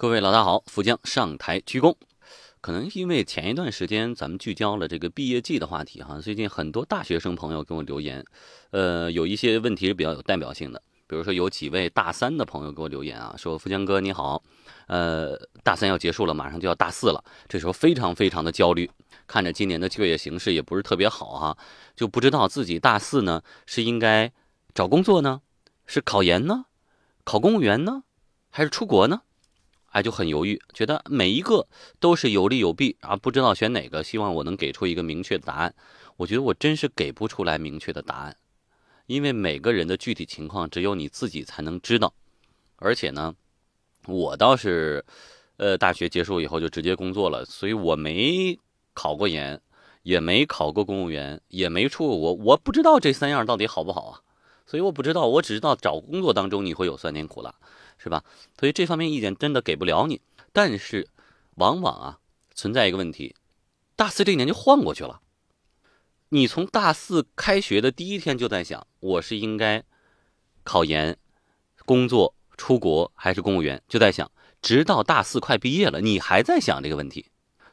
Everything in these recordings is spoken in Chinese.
各位老大好，福江上台鞠躬。可能因为前一段时间咱们聚焦了这个毕业季的话题哈，最近很多大学生朋友给我留言，呃，有一些问题是比较有代表性的。比如说有几位大三的朋友给我留言啊，说福江哥你好，呃，大三要结束了，马上就要大四了，这时候非常非常的焦虑，看着今年的就业形势也不是特别好哈，就不知道自己大四呢是应该找工作呢，是考研呢，考公务员呢，还是出国呢？哎，就很犹豫，觉得每一个都是有利有弊啊，不知道选哪个，希望我能给出一个明确的答案。我觉得我真是给不出来明确的答案。因为每个人的具体情况只有你自己才能知道，而且呢，我倒是，呃，大学结束以后就直接工作了，所以我没考过研，也没考过公务员，也没出过国，我不知道这三样到底好不好啊，所以我不知道，我只知道找工作当中你会有酸甜苦辣，是吧？所以这方面意见真的给不了你。但是，往往啊存在一个问题，大四这一年就晃过去了。你从大四开学的第一天就在想，我是应该考研、工作、出国还是公务员？就在想，直到大四快毕业了，你还在想这个问题，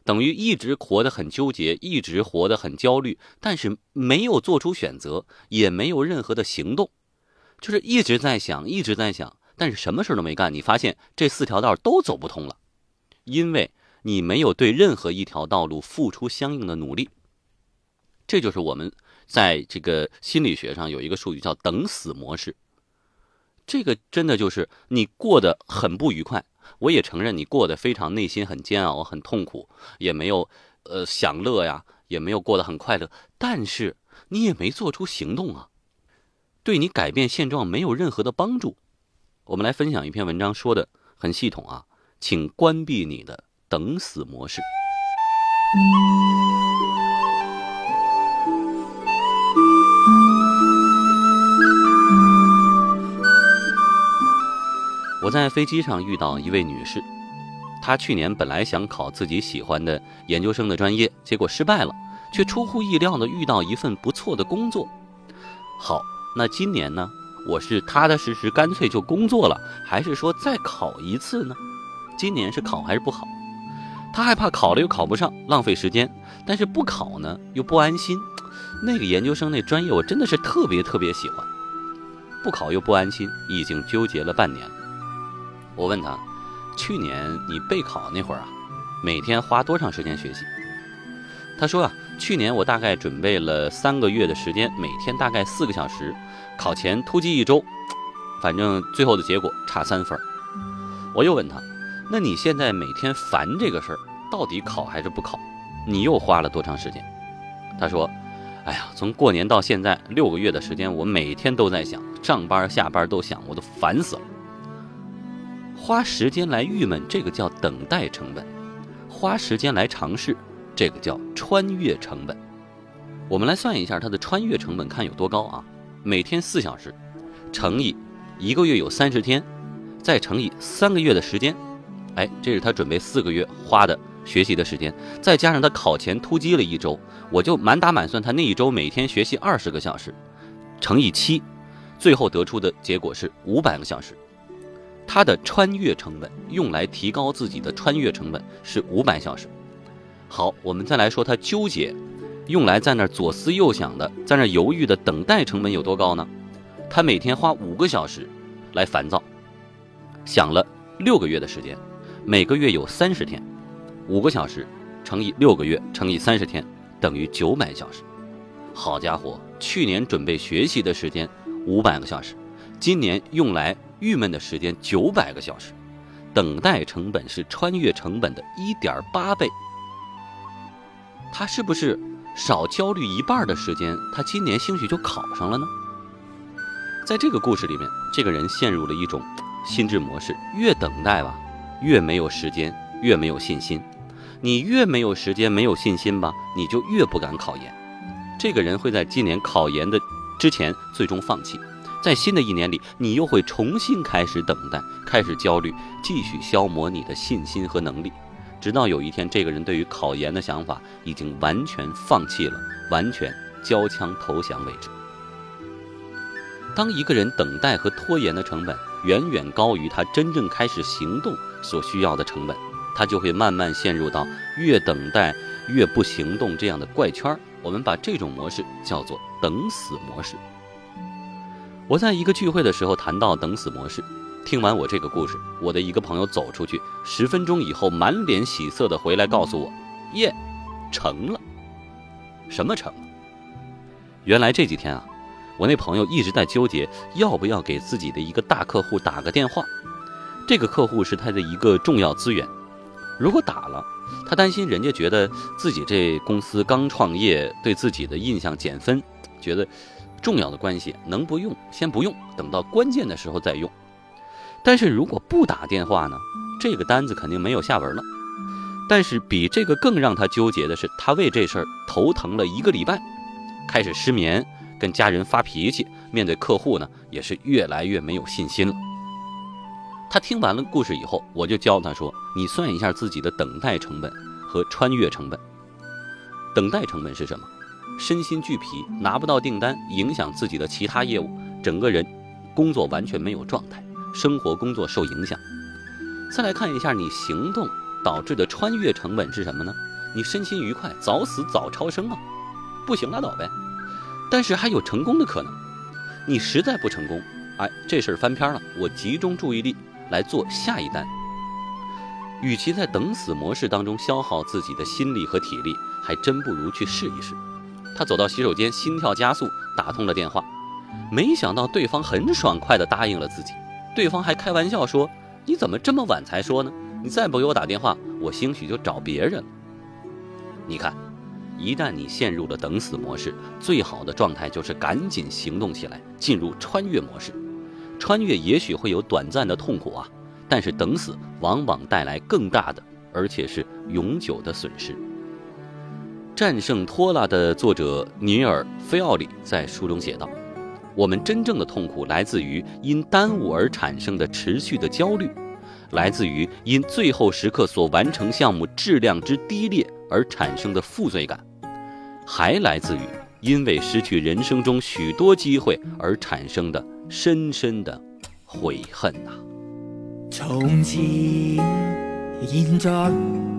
等于一直活得很纠结，一直活得很焦虑，但是没有做出选择，也没有任何的行动，就是一直在想，一直在想，但是什么事都没干。你发现这四条道都走不通了，因为你没有对任何一条道路付出相应的努力。这就是我们在这个心理学上有一个术语叫“等死模式”。这个真的就是你过得很不愉快，我也承认你过得非常内心很煎熬、很痛苦，也没有呃享乐呀，也没有过得很快乐，但是你也没做出行动啊，对你改变现状没有任何的帮助。我们来分享一篇文章，说的很系统啊，请关闭你的等死模式。我在飞机上遇到一位女士，她去年本来想考自己喜欢的研究生的专业，结果失败了，却出乎意料的遇到一份不错的工作。好，那今年呢？我是踏踏实实，干脆就工作了，还是说再考一次呢？今年是考还是不考？他害怕考了又考不上，浪费时间；但是不考呢，又不安心。那个研究生那专业，我真的是特别特别喜欢，不考又不安心，已经纠结了半年了。我问他，去年你备考那会儿啊，每天花多长时间学习？他说啊，去年我大概准备了三个月的时间，每天大概四个小时，考前突击一周，反正最后的结果差三分。我又问他，那你现在每天烦这个事儿，到底考还是不考？你又花了多长时间？他说，哎呀，从过年到现在六个月的时间，我每天都在想，上班下班都想，我都烦死了。花时间来郁闷，这个叫等待成本；花时间来尝试，这个叫穿越成本。我们来算一下它的穿越成本，看有多高啊？每天四小时，乘以一个月有三十天，再乘以三个月的时间，哎，这是他准备四个月花的学习的时间，再加上他考前突击了一周，我就满打满算，他那一周每天学习二十个小时，乘以七，最后得出的结果是五百个小时。他的穿越成本用来提高自己的穿越成本是五百小时。好，我们再来说他纠结，用来在那左思右想的，在那犹豫的等待成本有多高呢？他每天花五个小时来烦躁，想了六个月的时间，每个月有三十天，五个小时乘以六个月乘以三十天等于九百小时。好家伙，去年准备学习的时间五百个小时，今年用来。郁闷的时间九百个小时，等待成本是穿越成本的一点八倍。他是不是少焦虑一半的时间？他今年兴许就考上了呢？在这个故事里面，这个人陷入了一种心智模式：越等待吧，越没有时间，越没有信心。你越没有时间、没有信心吧，你就越不敢考研。这个人会在今年考研的之前最终放弃。在新的一年里，你又会重新开始等待，开始焦虑，继续消磨你的信心和能力，直到有一天，这个人对于考研的想法已经完全放弃了，完全交枪投降为止。当一个人等待和拖延的成本远远高于他真正开始行动所需要的成本，他就会慢慢陷入到越等待越不行动这样的怪圈儿。我们把这种模式叫做等死模式。我在一个聚会的时候谈到等死模式，听完我这个故事，我的一个朋友走出去，十分钟以后满脸喜色的回来告诉我：“耶，成了。”什么成了？原来这几天啊，我那朋友一直在纠结要不要给自己的一个大客户打个电话。这个客户是他的一个重要资源，如果打了，他担心人家觉得自己这公司刚创业，对自己的印象减分，觉得重要的关系能不用先不用，等到关键的时候再用。但是如果不打电话呢，这个单子肯定没有下文了。但是比这个更让他纠结的是，他为这事儿头疼了一个礼拜，开始失眠，跟家人发脾气，面对客户呢也是越来越没有信心了。他听完了故事以后，我就教他说：“你算一下自己的等待成本和穿越成本。等待成本是什么？身心俱疲，拿不到订单，影响自己的其他业务，整个人工作完全没有状态，生活工作受影响。再来看一下你行动导致的穿越成本是什么呢？你身心愉快，早死早超生啊！不行拉倒呗。但是还有成功的可能。你实在不成功，哎，这事儿翻篇了，我集中注意力。”来做下一单，与其在等死模式当中消耗自己的心力和体力，还真不如去试一试。他走到洗手间，心跳加速，打通了电话。没想到对方很爽快地答应了自己。对方还开玩笑说：“你怎么这么晚才说呢？你再不给我打电话，我兴许就找别人了。”你看，一旦你陷入了等死模式，最好的状态就是赶紧行动起来，进入穿越模式。穿越也许会有短暂的痛苦啊，但是等死往往带来更大的，而且是永久的损失。战胜拖拉的作者尼尔·菲奥里在书中写道：“我们真正的痛苦来自于因耽误而产生的持续的焦虑，来自于因最后时刻所完成项目质量之低劣而产生的负罪感，还来自于因为失去人生中许多机会而产生的。”深深的悔恨呐！从前、现在、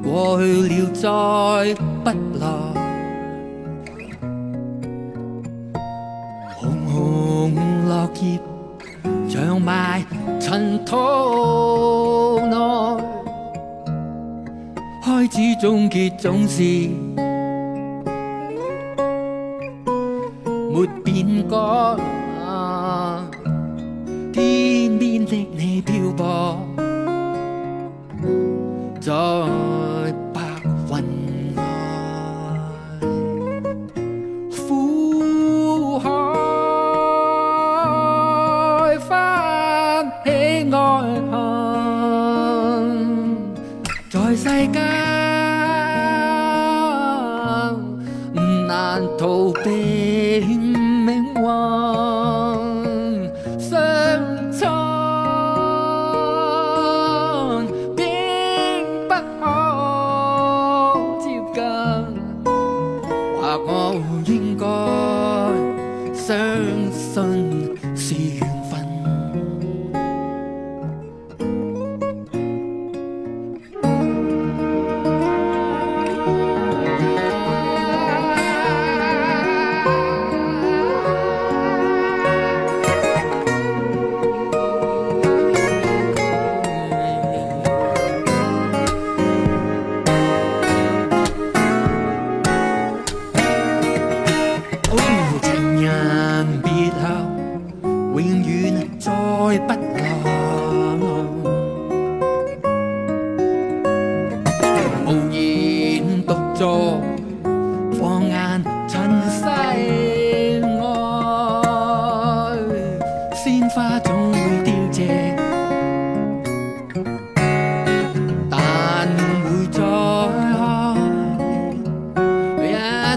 过去了，再不来。埋尘土内，开始终结总是没变改。天边的你漂泊在あ。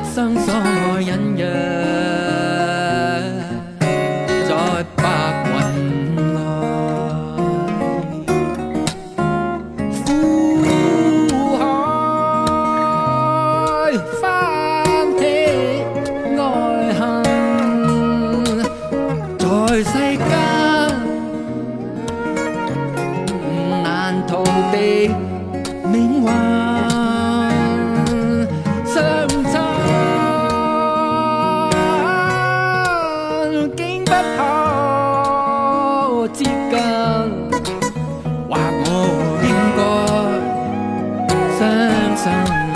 Sáng 信